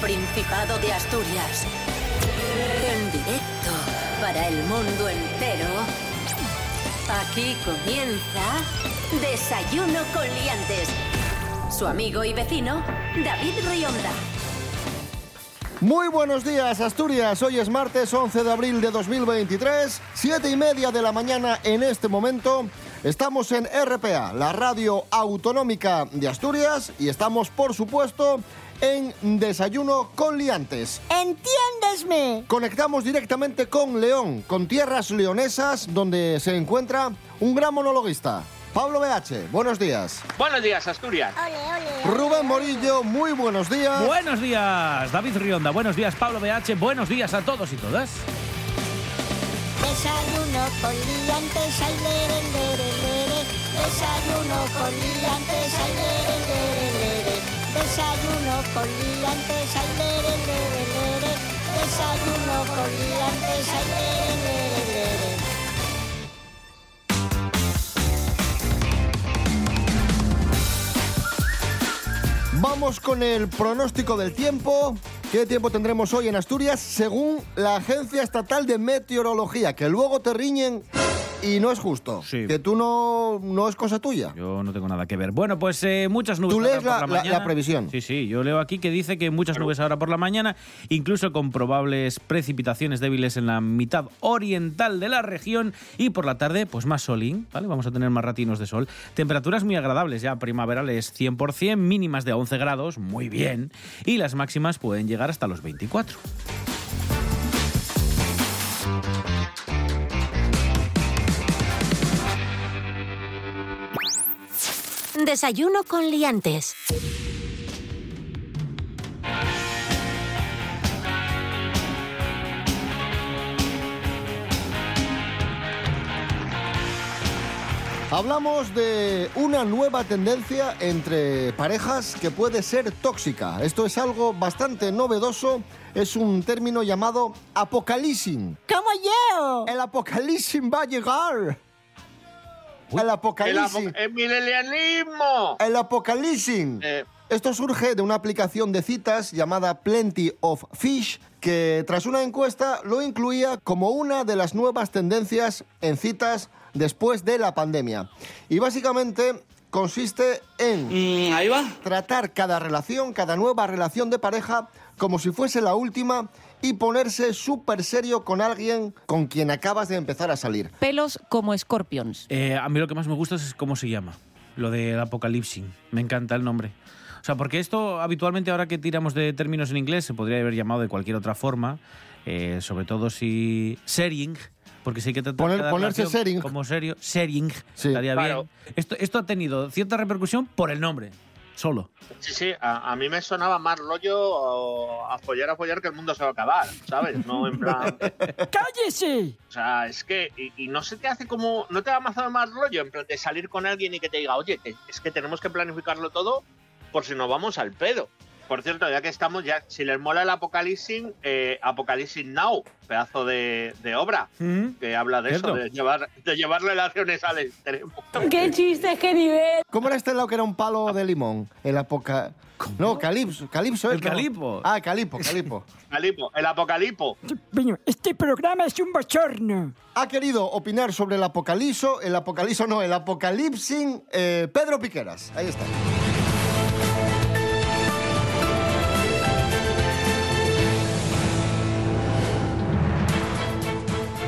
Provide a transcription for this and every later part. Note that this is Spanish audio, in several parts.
Principado de Asturias. En directo para el mundo entero. Aquí comienza Desayuno con Liantes. Su amigo y vecino, David Rionda. Muy buenos días, Asturias. Hoy es martes 11 de abril de 2023, siete y media de la mañana en este momento. Estamos en RPA, la radio autonómica de Asturias, y estamos, por supuesto, en Desayuno con Liantes. ¡Entiéndesme! Conectamos directamente con León, con tierras leonesas, donde se encuentra un gran monologuista. Pablo BH, buenos días. Buenos días, Asturias. Ole, ole, ole, Rubén ole. Morillo, muy buenos días. Buenos días, David Rionda. Buenos días, Pablo BH. Buenos días a todos y todas. Desayuno con liantes, ay, lere, lere, lere. Desayuno con liantes, ay, lere, lere, lere. Desayuno con liantes, ay, lere, lere, lere. Desayuno con liantes, ay, lere, lere, lere. Vamos con el pronóstico del tiempo. ¿Qué tiempo tendremos hoy en Asturias? Según la Agencia Estatal de Meteorología, que luego te riñen y no es justo. Sí. Que tú no, no es cosa tuya. Yo no tengo nada que ver. Bueno, pues eh, muchas nubes ¿Tú ahora lees por la- la, la- mañana. la previsión? Sí, sí. Yo leo aquí que dice que muchas nubes ahora por la mañana, incluso con probables precipitaciones débiles en la mitad oriental de la región y por la tarde, pues más solín, ¿vale? Vamos a tener más ratinos de sol. Temperaturas muy agradables, ya primaverales 100%, mínimas de 11 grados, muy bien. Y las máximas pueden llegar hasta los 24. Desayuno con Liantes. Hablamos de una nueva tendencia entre parejas que puede ser tóxica. Esto es algo bastante novedoso. Es un término llamado apocalipsis. ¡Como yo! El apocalipsis va a llegar. El El, apocalipsis. apo- el milenialismo. El apocalipsis. Eh, Esto surge de una aplicación de citas llamada Plenty of Fish, que tras una encuesta lo incluía como una de las nuevas tendencias en citas después de la pandemia. Y básicamente consiste en ahí va. tratar cada relación, cada nueva relación de pareja, como si fuese la última y ponerse súper serio con alguien con quien acabas de empezar a salir. pelos como scorpions. Eh, a mí lo que más me gusta es cómo se llama, lo del apocalipsis. Me encanta el nombre. O sea, porque esto habitualmente ahora que tiramos de términos en inglés se podría haber llamado de cualquier otra forma, eh, sobre todo si sharing, porque si hay que tratar Poner- ponerse sharing. como serio, sharing Sí. estaría Claro. bien. Esto, esto ha tenido cierta repercusión por el nombre, solo. sí, sí, a, a mí me sonaba más rollo o, a follar, a follar que el mundo se va a acabar, ¿sabes? No en plan. ¡Cállese! O sea, es que. Y, y no se te hace como. No te da más, más rollo en plan de salir con alguien y que te diga, oye, es que tenemos que planificarlo todo por si nos vamos al pedo. Por cierto, ya que estamos, ya si les mola el Apocalipsis, eh, Apocalipsis Now, pedazo de, de obra que habla de Cierto. eso, de llevar, de llevar relaciones al extremo. ¡Qué chiste, qué nivel! ¿Cómo era este lado que era un palo de limón? El apoca... No, calipso. Calipso es, El calipo. Ah, calipo, calipo. Calipo, el Apocalipo. Este programa es un bochorno. ha querido opinar sobre el apocalipso, el apocalipso no, el apocalipsis, eh, Pedro Piqueras. Ahí está.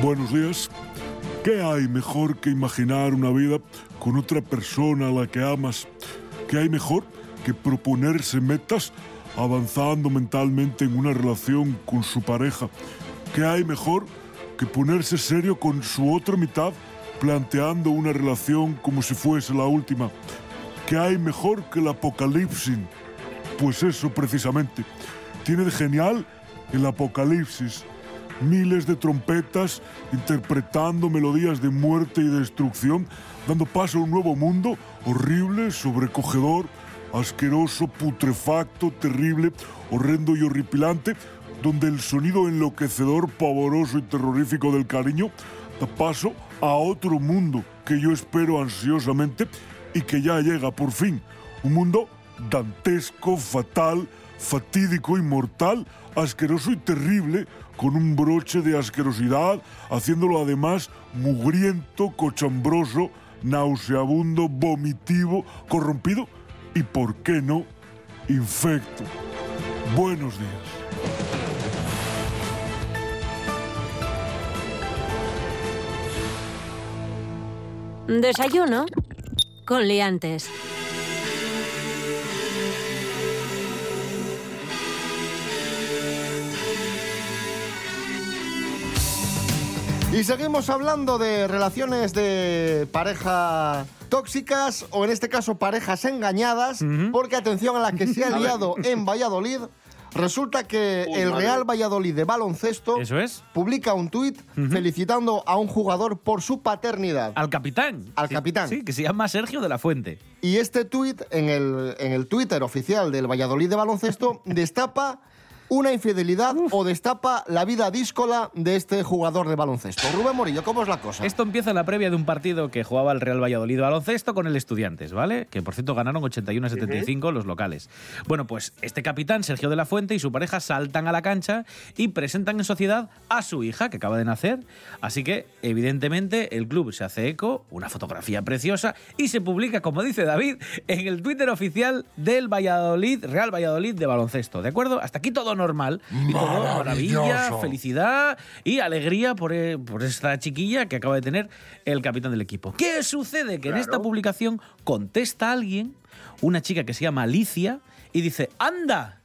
Buenos días. ¿Qué hay mejor que imaginar una vida con otra persona a la que amas? ¿Qué hay mejor que proponerse metas avanzando mentalmente en una relación con su pareja? ¿Qué hay mejor que ponerse serio con su otra mitad planteando una relación como si fuese la última? ¿Qué hay mejor que el apocalipsis? Pues eso precisamente. Tiene de genial el apocalipsis. Miles de trompetas interpretando melodías de muerte y destrucción, dando paso a un nuevo mundo horrible, sobrecogedor, asqueroso, putrefacto, terrible, horrendo y horripilante, donde el sonido enloquecedor, pavoroso y terrorífico del cariño da paso a otro mundo que yo espero ansiosamente y que ya llega por fin. Un mundo dantesco, fatal, fatídico, inmortal, asqueroso y terrible, con un broche de asquerosidad, haciéndolo además mugriento, cochambroso, nauseabundo, vomitivo, corrompido y, ¿por qué no?, infecto. Buenos días. Desayuno con liantes. Y seguimos hablando de relaciones de pareja tóxicas o en este caso parejas engañadas, porque atención a la que se ha liado en Valladolid. Resulta que Uy, el madre. Real Valladolid de baloncesto Eso es. publica un tuit felicitando a un jugador por su paternidad. Al capitán. Al Sí, capitán. Sí, que se llama Sergio de la Fuente. Y este tuit en el, en el Twitter oficial del Valladolid de baloncesto destapa una infidelidad o destapa la vida díscola de este jugador de baloncesto. Rubén Morillo, ¿cómo es la cosa? Esto empieza en la previa de un partido que jugaba el Real Valladolid baloncesto con el Estudiantes, ¿vale? Que por cierto ganaron 81 a 75 los locales. Bueno, pues este capitán, Sergio de la Fuente, y su pareja saltan a la cancha y presentan en sociedad a su hija que acaba de nacer. Así que, evidentemente, el club se hace eco, una fotografía preciosa, y se publica, como dice David, en el Twitter oficial del Valladolid, Real Valladolid de baloncesto. ¿De acuerdo? Hasta aquí todo normal. Y todo maravilla, felicidad y alegría por, eh, por esta chiquilla que acaba de tener el capitán del equipo. ¿Qué sucede? Que en esta publicación contesta alguien, una chica que se llama Alicia, y dice, anda.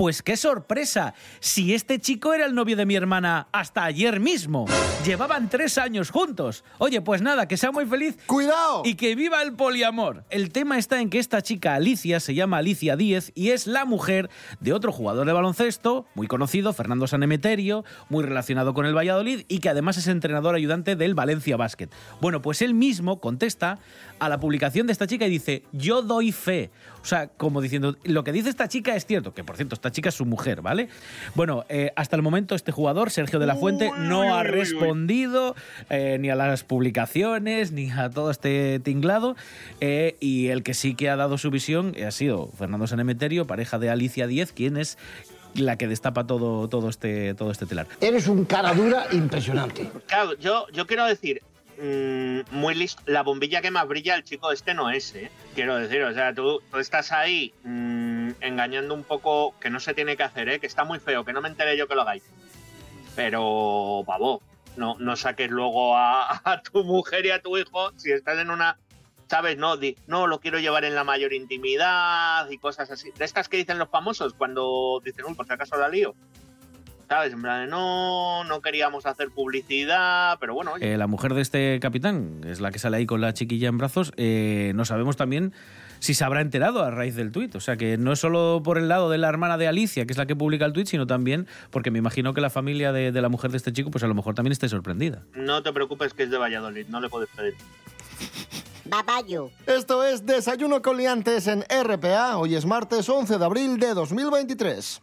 Pues qué sorpresa, si este chico era el novio de mi hermana hasta ayer mismo. Llevaban tres años juntos. Oye, pues nada, que sea muy feliz ¡Cuidado! y que viva el poliamor. El tema está en que esta chica Alicia se llama Alicia Díez y es la mujer de otro jugador de baloncesto muy conocido, Fernando Sanemeterio, muy relacionado con el Valladolid y que además es entrenador ayudante del Valencia Basket. Bueno, pues él mismo contesta a la publicación de esta chica y dice, yo doy fe. O sea, como diciendo, lo que dice esta chica es cierto, que por cierto, esta chica es su mujer, ¿vale? Bueno, eh, hasta el momento este jugador, Sergio de la Fuente, no ha respondido eh, ni a las publicaciones, ni a todo este tinglado. eh, y el que sí que ha dado su visión ha sido Fernando Sanemeterio, pareja de Alicia Díez, quien es la que destapa todo, todo, este, todo este telar. Eres un cara dura impresionante. Claro, yo, yo quiero decir, mm, muy listo, la bombilla que más brilla el chico este no es, ¿eh? Quiero decir, o sea, tú, estás ahí mm, engañando un poco, que no se tiene que hacer, ¿eh? Que está muy feo, que no me enteré yo que lo hagáis. Pero, pavo, no, no saques luego a, a tu mujer y a tu hijo si estás en una... ¿Sabes? No, di, no, lo quiero llevar en la mayor intimidad y cosas así. De estas que dicen los famosos cuando dicen, uy, por si acaso la lío. ¿Sabes? En plan, de, no, no queríamos hacer publicidad, pero bueno, oye, Eh, la mujer de este capitán, es la que sale ahí con la chiquilla en brazos, eh, no sabemos también si se habrá enterado a raíz del tuit. O sea que no es solo por el lado de la hermana de Alicia, que es la que publica el tuit, sino también porque me imagino que la familia de, de la mujer de este chico, pues a lo mejor también esté sorprendida. no te preocupes que es de Valladolid, no le puedes pedir. Babayo. Esto es Desayuno con liantes en RPA. Hoy es martes 11 de abril de 2023.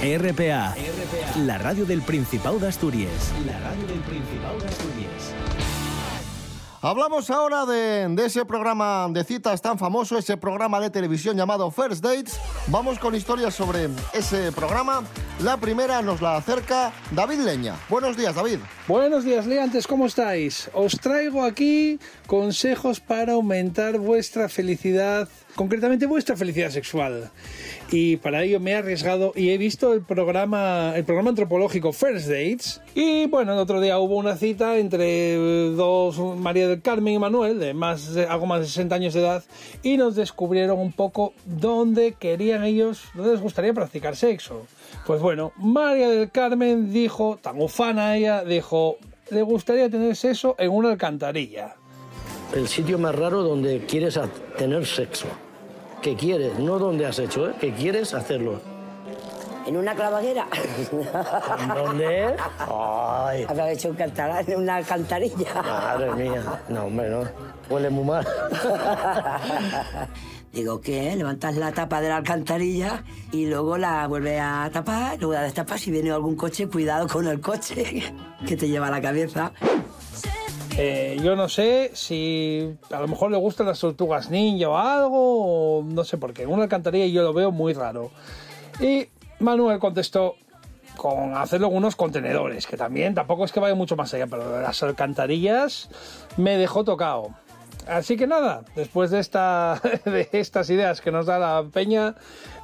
RPA, la radio del Principado de Asturias. La radio del Principado de Asturias. Hablamos ahora de, de ese programa de citas tan famoso, ese programa de televisión llamado First Dates. Vamos con historias sobre ese programa. La primera nos la acerca David Leña. Buenos días, David. Buenos días, Leantes, ¿cómo estáis? Os traigo aquí consejos para aumentar vuestra felicidad, concretamente vuestra felicidad sexual. Y para ello me he arriesgado y he visto el programa, el programa antropológico First Dates. Y bueno, el otro día hubo una cita entre dos, María del Carmen y Manuel, de más, de- algo más de 60 años de edad, y nos descubrieron un poco dónde querían ellos, dónde les gustaría practicar sexo. Pues bueno, María del Carmen dijo, tan ufana ella, dijo, le gustaría tener sexo en una alcantarilla. El sitio más raro donde quieres tener sexo. Que quieres, no donde has hecho, ¿eh? que quieres hacerlo. ¿En una clavaguera? ¿Dónde? Ay, Habrá hecho un cantarán en una cantarilla. madre mía. No, hombre, no. Huele muy mal. Digo, ¿qué? Levantas la tapa de la alcantarilla y luego la vuelves a tapar, luego la destapas si viene algún coche, cuidado con el coche que te lleva a la cabeza. Eh, yo no sé si a lo mejor le gustan las tortugas ninja o algo, o no sé por qué. Una alcantarilla yo lo veo muy raro. Y Manuel contestó con hacerlo unos contenedores, que también tampoco es que vaya mucho más allá, pero las alcantarillas me dejó tocado. Así que nada, después de, esta, de estas ideas que nos da la peña,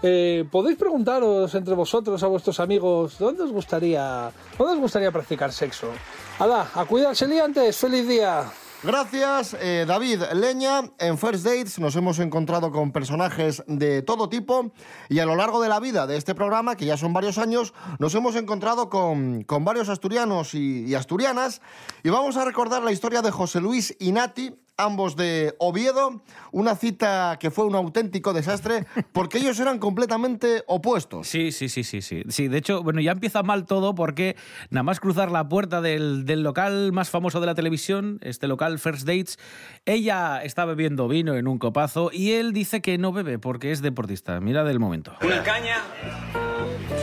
eh, podéis preguntaros entre vosotros a vuestros amigos dónde os gustaría, dónde os gustaría practicar sexo. Hala, a cuidarse liantes, feliz día. Gracias, eh, David Leña. En First Dates nos hemos encontrado con personajes de todo tipo y a lo largo de la vida de este programa, que ya son varios años, nos hemos encontrado con, con varios asturianos y, y asturianas y vamos a recordar la historia de José Luis y Nati, ambos de Oviedo, una cita que fue un auténtico desastre porque ellos eran completamente opuestos. Sí, sí, sí, sí, sí. Sí, de hecho, bueno, ya empieza mal todo porque nada más cruzar la puerta del, del local más famoso de la televisión, este local First Dates, ella está bebiendo vino en un copazo y él dice que no bebe porque es deportista. Mira del momento. Una caña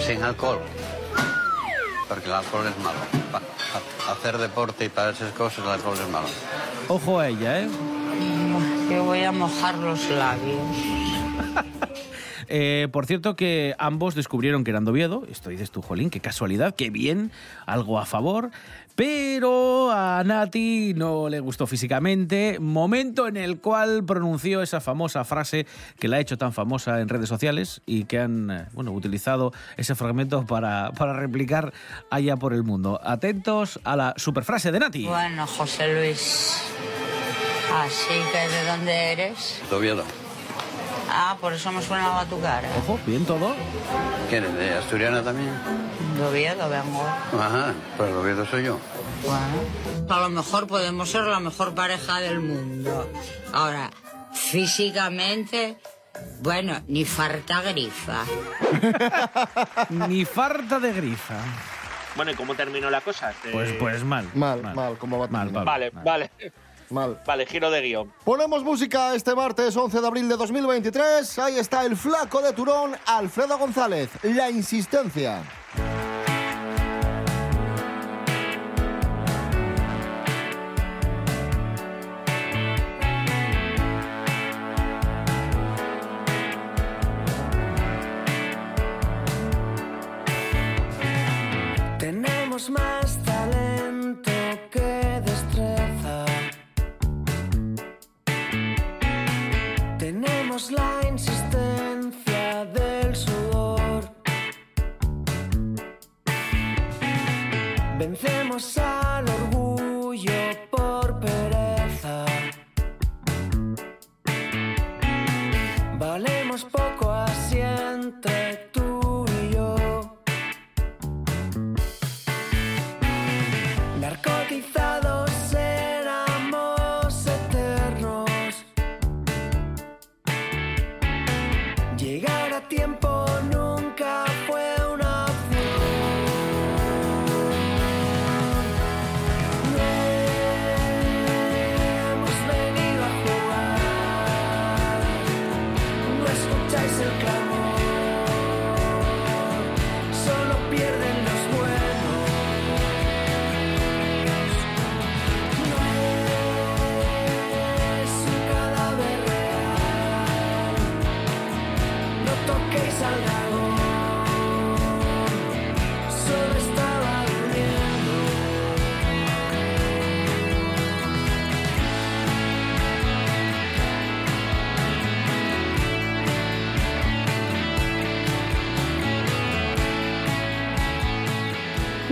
sin alcohol. Porque el alcohol es malo. Pa- hacer deporte y para esas cosas el alcohol es malo. Ojo a ella, ¿eh? Que voy a mojar los labios. Eh, por cierto que ambos descubrieron que eran de Oviedo. Esto dices tú, Jolín, qué casualidad, qué bien, algo a favor. Pero a Nati no le gustó físicamente, momento en el cual pronunció esa famosa frase que la ha hecho tan famosa en redes sociales y que han eh, bueno, utilizado ese fragmento para, para replicar allá por el mundo. Atentos a la superfrase de Nati. Bueno, José Luis. Así que, ¿de dónde eres? ¿De Oviedo? Ah, por eso me suena a tu cara. Ojo, bien todo. ¿Quién es? ¿De Asturiana también? De Oviedo vengo. Ajá, pues de Oviedo soy yo. Bueno, a lo mejor podemos ser la mejor pareja del mundo. Ahora, físicamente, bueno, ni farta grifa. Ni farta de grifa. Bueno, ¿y cómo terminó la cosa? Te- Pues, pues mal. Mal, mal, ¿cómo va a Mal, terminar? Pablo, Vale, mal. vale. Mal. Vale, giro de guion. Ponemos música este martes 11 de abril de 2023. Ahí está el flaco de Turón, Alfredo González. La insistencia.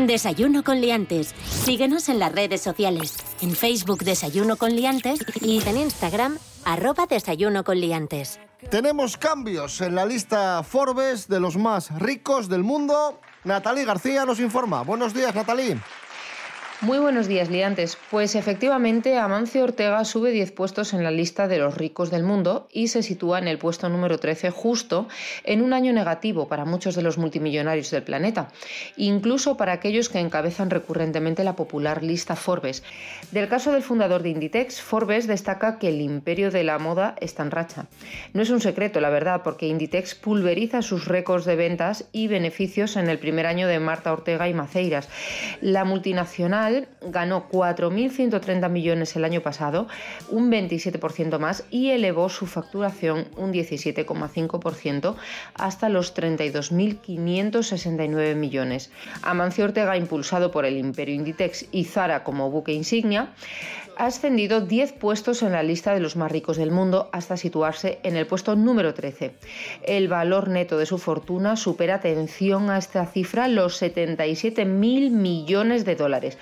Desayuno con liantes. Síguenos en las redes sociales. En Facebook Desayuno con liantes y en Instagram arroba Desayuno con liantes. Tenemos cambios en la lista Forbes de los más ricos del mundo. Natalie García nos informa. Buenos días, Natalie. Muy buenos días, liantes. Pues efectivamente, Amancio Ortega sube 10 puestos en la lista de los ricos del mundo y se sitúa en el puesto número 13 justo en un año negativo para muchos de los multimillonarios del planeta, incluso para aquellos que encabezan recurrentemente la popular lista Forbes. Del caso del fundador de Inditex, Forbes destaca que el imperio de la moda está en racha. No es un secreto, la verdad, porque Inditex pulveriza sus récords de ventas y beneficios en el primer año de Marta Ortega y Maceiras. La multinacional ganó 4.130 millones el año pasado, un 27% más, y elevó su facturación un 17,5% hasta los 32.569 millones. Amancio Ortega, impulsado por el Imperio Inditex y Zara como buque insignia, ha ascendido 10 puestos en la lista de los más ricos del mundo hasta situarse en el puesto número 13. El valor neto de su fortuna supera, atención a esta cifra, los 77.000 millones de dólares.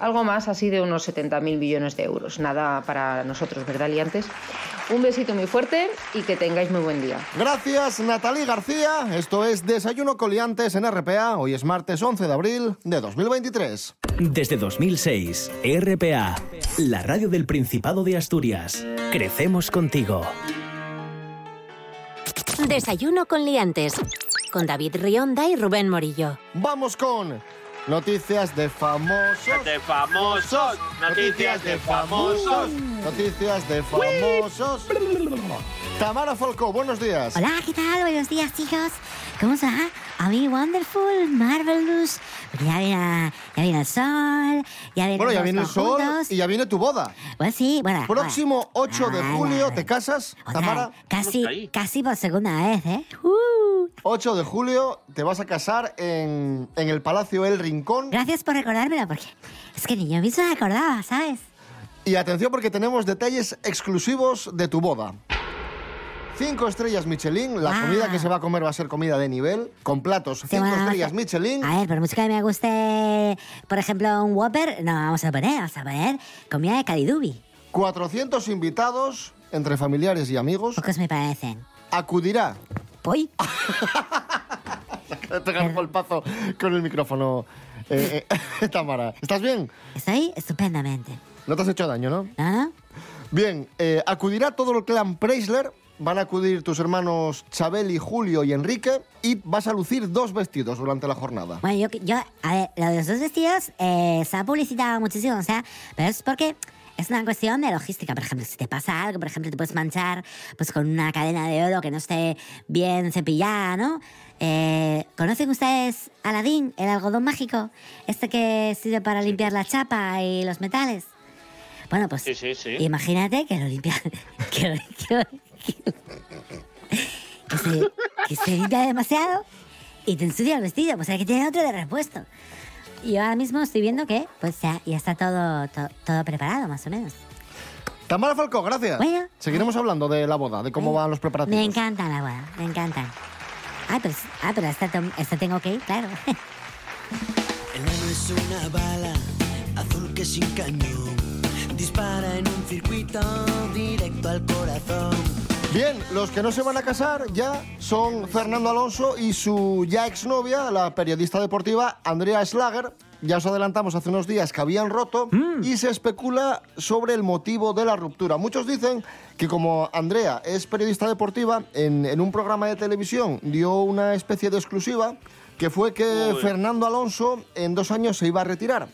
Algo más así de unos 70.000 millones de euros. Nada para nosotros, ¿verdad, liantes? Un besito muy fuerte y que tengáis muy buen día. Gracias, Natalie García. Esto es Desayuno Coliantes en RPA. Hoy es martes 11 de abril de 2023. Desde 2006, RPA, la radio del Principado de Asturias. Crecemos contigo. Desayuno con liantes. Con David Rionda y Rubén Morillo. Vamos con noticias de famosos. De famosos. Noticias de famosos. Noticias de famosos. Tamara Falcó, buenos días. Hola, ¿qué tal? Buenos días, chicos. ¿Cómo se va? A mí, wonderful, marvelous. Porque ya viene, ya viene el sol, ya viene Bueno, ya viene el sol y ya viene tu boda. Pues sí, bueno. Próximo 8 de julio, ¿te casas, Tamara? Casi, casi por segunda vez, ¿eh? 8 de julio te vas a casar en, en el Palacio El Rincón. Gracias por recordármelo, porque es que ni yo mismo me acordaba, ¿sabes? Y atención porque tenemos detalles exclusivos de tu boda. Cinco estrellas Michelin, la Ah. comida que se va a comer va a ser comida de nivel, con platos cinco estrellas Michelin. A ver, por mucho que me guste, por ejemplo, un Whopper, no, vamos a poner, vamos a poner comida de Calidubi. 400 invitados, entre familiares y amigos. Pocos me parecen. Acudirá. Te pegar un golpazo con el micrófono. Eh, eh, Tamara, ¿estás bien? Estoy estupendamente. No te has hecho daño, ¿no? ¿No? Bien, eh, acudirá todo el clan Preisler. Van a acudir tus hermanos Chabeli, Julio y Enrique. Y vas a lucir dos vestidos durante la jornada. Bueno, yo, yo, a ver, lo de los dos vestidos eh, se ha publicitado muchísimo, o sea, pero es porque es una cuestión de logística. Por ejemplo, si te pasa algo, por ejemplo, te puedes manchar pues con una cadena de oro que no esté bien cepillada, ¿no? Eh, ¿Conocen ustedes Aladín, el algodón mágico? Este que sirve para limpiar la chapa y los metales. Bueno, pues Sí, sí, sí. imagínate que lo limpia... que, lo- que lo- que- se, que se limpia demasiado y te ensucia el vestido, pues hay que tener otro de repuesto. Y ahora mismo estoy viendo que pues ya, ya está todo, to- todo preparado, más o menos. Tamara Falcó, gracias. Bueno. Seguiremos hablando de la boda, de cómo van los preparativos. Me encanta la boda, me encanta. Ah, pero, ah, pero esta, tom- esta tengo que ir, claro. El nano es una bala azul que sin cañón dispara en un circuito directo al corazón. Bien, los que no se van a casar ya son Fernando Alonso y su ya exnovia, la periodista deportiva Andrea Schlager. Ya os adelantamos hace unos días que habían roto y se especula sobre el motivo de la ruptura. Muchos dicen que como Andrea es periodista deportiva, en, en un programa de televisión dio una especie de exclusiva que fue que Uy. Fernando Alonso en dos años se iba a retirar.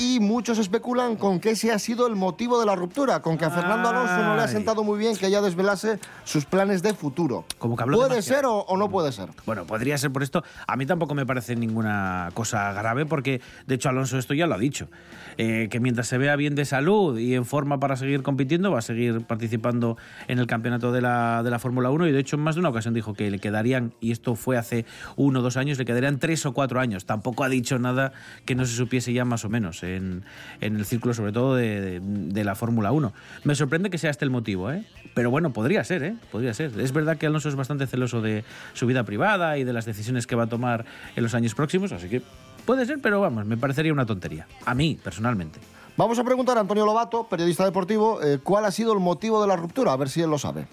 Y muchos especulan con que ese ha sido el motivo de la ruptura, con que a Fernando Alonso no le ha sentado muy bien que ella desvelase sus planes de futuro. Como que habló ¿Puede demasiado. ser o, o no puede ser? Bueno, podría ser por esto. A mí tampoco me parece ninguna cosa grave porque, de hecho, Alonso esto ya lo ha dicho. Eh, que mientras se vea bien de salud y en forma para seguir compitiendo, va a seguir participando en el campeonato de la, de la Fórmula 1 y, de hecho, en más de una ocasión dijo que le quedarían, y esto fue hace uno o dos años, le quedarían tres o cuatro años. Tampoco ha dicho nada que no se supiese ya más o menos en, el círculo, sobre todo de la Fórmula 1. Me sorprende que sea este el motivo, ¿eh? Pero bueno, podría ser, ¿eh? Podría ser. Es verdad que Alonso es bastante celoso de su vida privada y de las decisiones que va a tomar en los años próximos, así que puede ser, pero vamos, me parecería una tontería. A mí, personalmente. Vamos a preguntar a Antonio Lobato, periodista deportivo, eh, cuál ha sido el motivo de la ruptura, a ver si él lo sabe.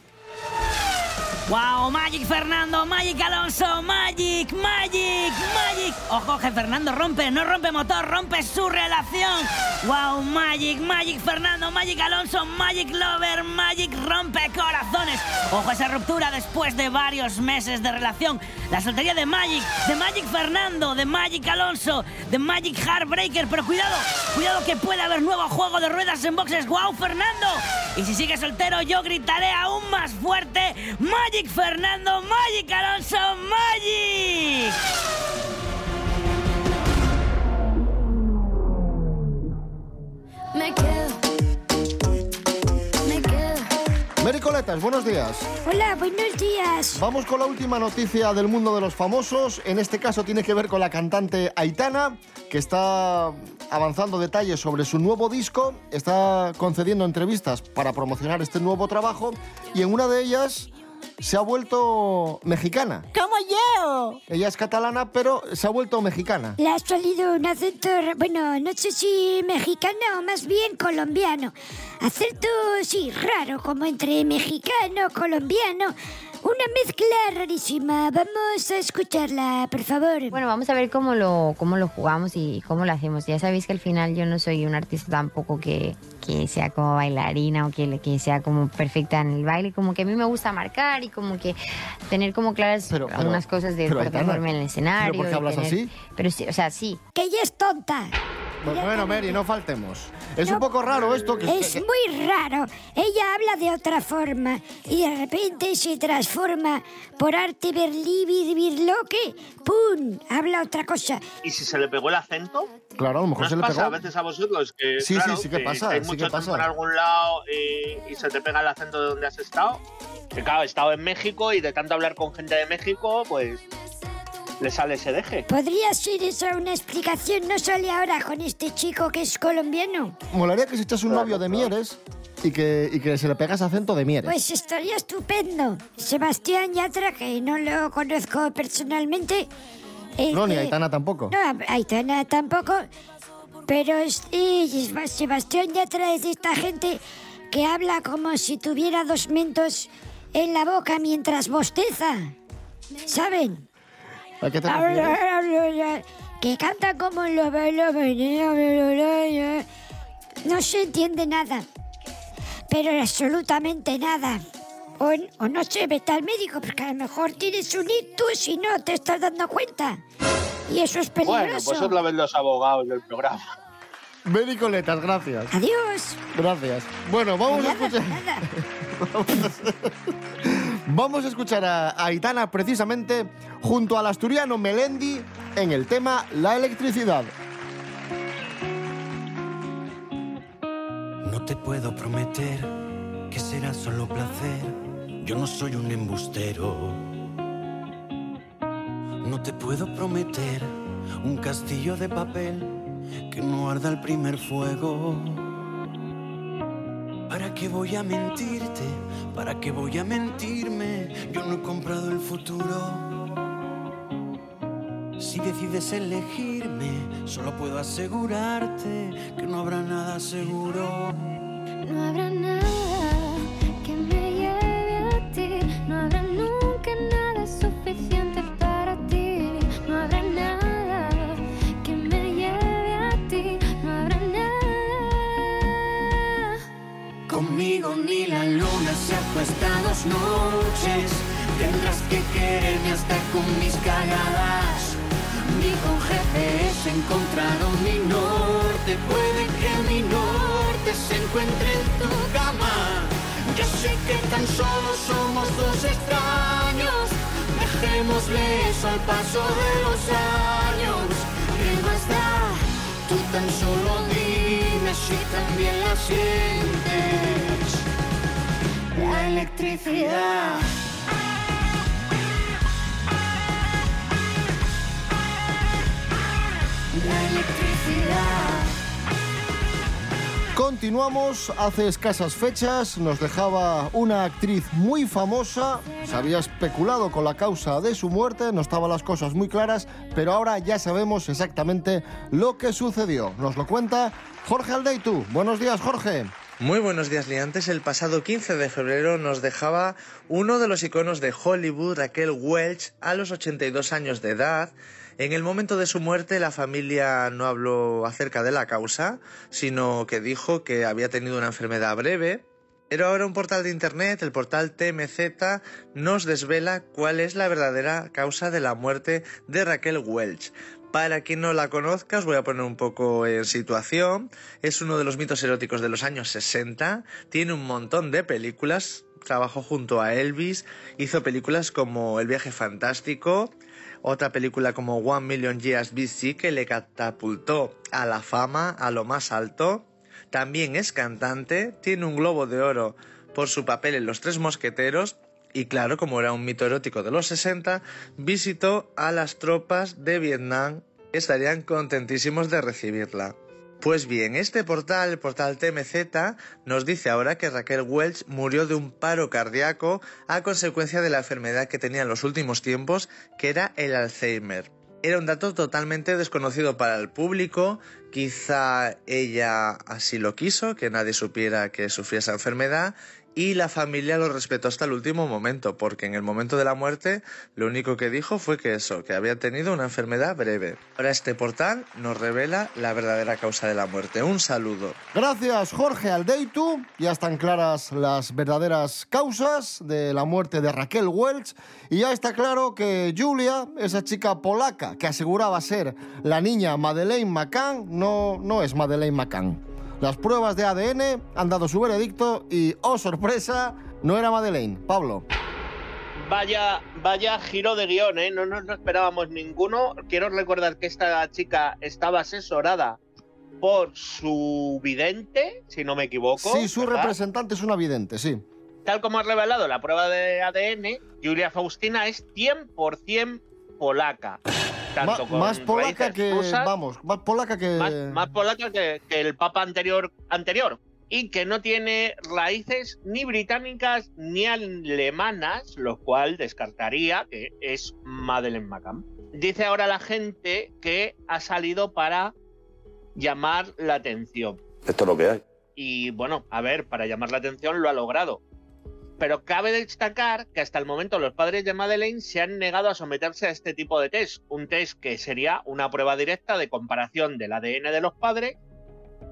¡Wow! ¡Magic Fernando! ¡Magic Alonso! ¡Magic! ¡Magic! ¡Magic! ¡Ojo que Fernando rompe! No rompe motor, rompe su relación. ¡Wow! ¡Magic! ¡Magic Fernando! ¡Magic Alonso! ¡Magic Lover! ¡Magic rompe corazones! ¡Ojo esa ruptura después de varios meses de relación! La soltería de Magic, de Magic Fernando, de Magic Alonso, de Magic Heartbreaker. Pero cuidado, cuidado que puede haber nuevo juego de ruedas en boxes. ¡Wow, Fernando! Y si sigue soltero, yo gritaré aún más fuerte: ¡Magic Fernando! ¡Magic Alonso! ¡Magic! Me quedo. Me quedo. Mericoletas, buenos días. Hola, buenos días. Vamos con la última noticia del mundo de los famosos. En este caso tiene que ver con la cantante Aitana, que está avanzando detalles sobre su nuevo disco, está concediendo entrevistas para promocionar este nuevo trabajo y en una de ellas se ha vuelto mexicana. Como yo. Ella es catalana, pero se ha vuelto mexicana. Le ha salido un acento, bueno, no sé si mexicano o más bien colombiano. Acento, sí, raro, como entre mexicano, colombiano. Una mezcla rarísima. Vamos a escucharla, por favor. Bueno, vamos a ver cómo lo, cómo lo jugamos y cómo lo hacemos. Ya sabéis que al final yo no soy un artista tampoco que, que sea como bailarina o que, que sea como perfecta en el baile. Como que a mí me gusta marcar y como que tener como claras pero- algunas cosas de forma en el escenario. ¿pero por qué hablas tener- así? Pero sí, o sea, sí. Que ella es tonta. Pues bueno, Mary, no faltemos. Es un poco raro esto que... Es que- muy raro. Ella habla de otra forma y de repente se transforma por arte verlibir birloque. ¡Pum! Habla otra cosa. ¿Y si se le pegó el acento? Claro, a lo mejor ¿No se le pasa pegó. a veces a vosotros que, Sí, sí, claro, sí que pasa, estáis sí que mucho tiempo pasa. en algún lado y, y se te pega el acento de donde has estado? Que claro, he estado en México y de tanto hablar con gente de México, pues le sale ese deje. ¿Podría ser esa una explicación? No sale ahora con este chico que es colombiano. Molaría que se echase un novio de Mieres y que, y que se le pegase acento de Mieres. Pues estaría estupendo. Sebastián Yatra, que no lo conozco personalmente. eh, no, ni eh, Aitana tampoco. No, Aitana tampoco. Pero este, Sebastián Yatra es de esta gente que habla como si tuviera dos mentos en la boca mientras bosteza. ¿Saben? ¿A qué te refieres? Que canta como lo No se entiende nada. Pero absolutamente nada. O, o no se vete al médico porque a lo mejor tienes un ictus y no te estás dando cuenta. Y eso es peligroso. Bueno, pues ven los abogados del programa. Mericoletas, gracias. Adiós. Gracias. Bueno, vamos a escuchar... Vamos a escuchar a a Aitana precisamente junto al asturiano Melendi en el tema La electricidad. No te puedo prometer que será solo placer. Yo no soy un embustero. No te puedo prometer un castillo de papel que no arda el primer fuego. ¿Para qué voy a mentirte? ¿Para qué voy a mentirme? Yo no he comprado el futuro. Si decides elegirme, solo puedo asegurarte que no habrá nada seguro. Encuentre en tu cama. Yo sé que tan solo somos dos extraños. Dejémosle eso al paso de los años. ¿Qué más da? Tú tan solo dime si también la sientes. La electricidad. La electricidad. Continuamos, hace escasas fechas nos dejaba una actriz muy famosa, se había especulado con la causa de su muerte, no estaban las cosas muy claras, pero ahora ya sabemos exactamente lo que sucedió. Nos lo cuenta Jorge Aldeitu. Buenos días, Jorge. Muy buenos días, liantes. El pasado 15 de febrero nos dejaba uno de los iconos de Hollywood, Raquel Welch, a los 82 años de edad. En el momento de su muerte, la familia no habló acerca de la causa, sino que dijo que había tenido una enfermedad breve. Pero ahora un portal de internet, el portal TMZ, nos desvela cuál es la verdadera causa de la muerte de Raquel Welch. Para quien no la conozca, os voy a poner un poco en situación. Es uno de los mitos eróticos de los años 60. Tiene un montón de películas. Trabajó junto a Elvis. Hizo películas como El viaje fantástico. Otra película como One Million Years BC que le catapultó a la fama, a lo más alto. También es cantante. Tiene un globo de oro por su papel en Los Tres Mosqueteros y claro, como era un mito erótico de los 60, visitó a las tropas de Vietnam estarían contentísimos de recibirla. Pues bien, este portal, el portal TMZ, nos dice ahora que Raquel Welch murió de un paro cardíaco a consecuencia de la enfermedad que tenía en los últimos tiempos, que era el Alzheimer. Era un dato totalmente desconocido para el público, quizá ella así lo quiso, que nadie supiera que sufría esa enfermedad, y la familia lo respetó hasta el último momento, porque en el momento de la muerte lo único que dijo fue que eso, que había tenido una enfermedad breve. Ahora este portal nos revela la verdadera causa de la muerte. Un saludo. Gracias Jorge Aldeitu. Ya están claras las verdaderas causas de la muerte de Raquel Welch y ya está claro que Julia, esa chica polaca que aseguraba ser la niña Madeleine McCann, no, no es Madeleine McCann. Las pruebas de ADN han dado su veredicto y, oh sorpresa, no era Madeleine. Pablo. Vaya, vaya giro de guion, ¿eh? No nos lo esperábamos ninguno. Quiero recordar que esta chica estaba asesorada por su vidente, si no me equivoco. Sí, su ¿verdad? representante es una vidente, sí. Tal como ha revelado la prueba de ADN, Julia Faustina es 100% polaca. Tanto Ma- con más polaca que, rusas, vamos, más polaca que... más, más polaca que, que el papa anterior, anterior. Y que no tiene raíces ni británicas ni alemanas, lo cual descartaría que es Madeleine McCann. Dice ahora la gente que ha salido para llamar la atención. Esto es lo que hay. Y bueno, a ver, para llamar la atención lo ha logrado. Pero cabe destacar que hasta el momento los padres de Madeleine se han negado a someterse a este tipo de test. Un test que sería una prueba directa de comparación del ADN de los padres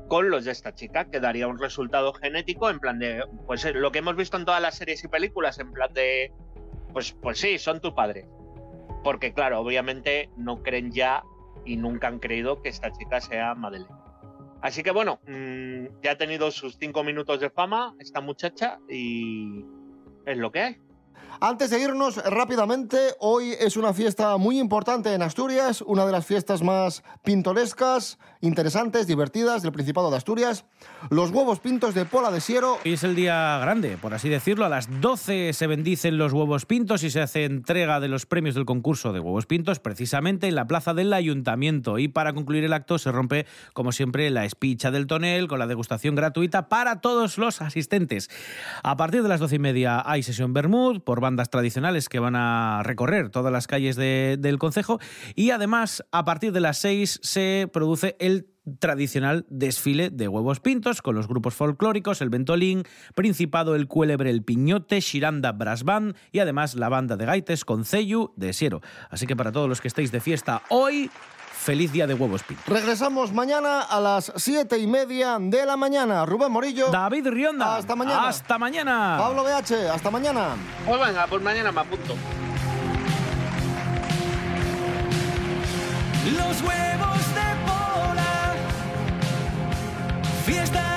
con los de esta chica, que daría un resultado genético en plan de, pues eh, lo que hemos visto en todas las series y películas, en plan de, pues, pues sí, son tu padre. Porque claro, obviamente no creen ya y nunca han creído que esta chica sea Madeleine. Así que bueno, mm, ya ha tenido sus cinco minutos de fama esta muchacha y es lo que hay. Antes de irnos rápidamente, hoy es una fiesta muy importante en Asturias, una de las fiestas más pintorescas, interesantes, divertidas del Principado de Asturias, los huevos pintos de Pola de Siero. Hoy es el día grande, por así decirlo. A las 12 se bendicen los huevos pintos y se hace entrega de los premios del concurso de huevos pintos precisamente en la plaza del ayuntamiento. Y para concluir el acto se rompe, como siempre, la espicha del tonel con la degustación gratuita para todos los asistentes. A partir de las 12 y media hay sesión Bermud por bandas tradicionales que van a recorrer todas las calles de- del concejo y además a partir de las 6 se produce el tradicional desfile de huevos pintos con los grupos folclóricos, el Ventolín, Principado, el Cuélebre, el Piñote, Shiranda Brass Band y además la banda de gaites con Ceyu de Siero. Así que para todos los que estéis de fiesta hoy, Feliz día de huevos Pin. Regresamos mañana a las siete y media de la mañana. Rubén Morillo. David Rionda. Hasta mañana. Hasta mañana. Pablo BH. Hasta mañana. Pues venga, por mañana me apunto. Los huevos de bola. Fiesta.